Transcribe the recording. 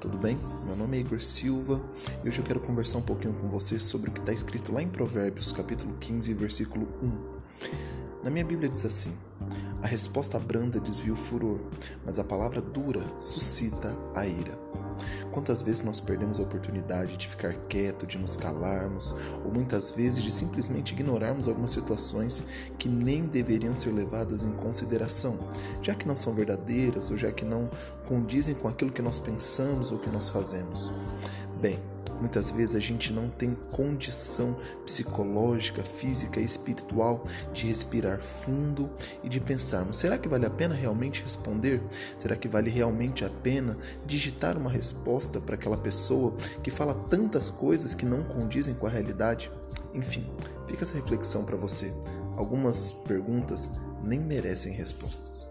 tudo bem? Meu nome é Igor Silva e hoje eu quero conversar um pouquinho com você sobre o que está escrito lá em Provérbios, capítulo 15, versículo 1. Na minha Bíblia diz assim: A resposta branda desvia o furor, mas a palavra dura suscita a ira. Quantas vezes nós perdemos a oportunidade de ficar quieto, de nos calarmos, ou muitas vezes de simplesmente ignorarmos algumas situações que nem deveriam ser levadas em consideração, já que não são verdadeiras ou já que não condizem com aquilo que nós pensamos ou que nós fazemos? Bem, Muitas vezes a gente não tem condição psicológica, física e espiritual de respirar fundo e de pensarmos: será que vale a pena realmente responder? Será que vale realmente a pena digitar uma resposta para aquela pessoa que fala tantas coisas que não condizem com a realidade? Enfim, fica essa reflexão para você. Algumas perguntas nem merecem respostas.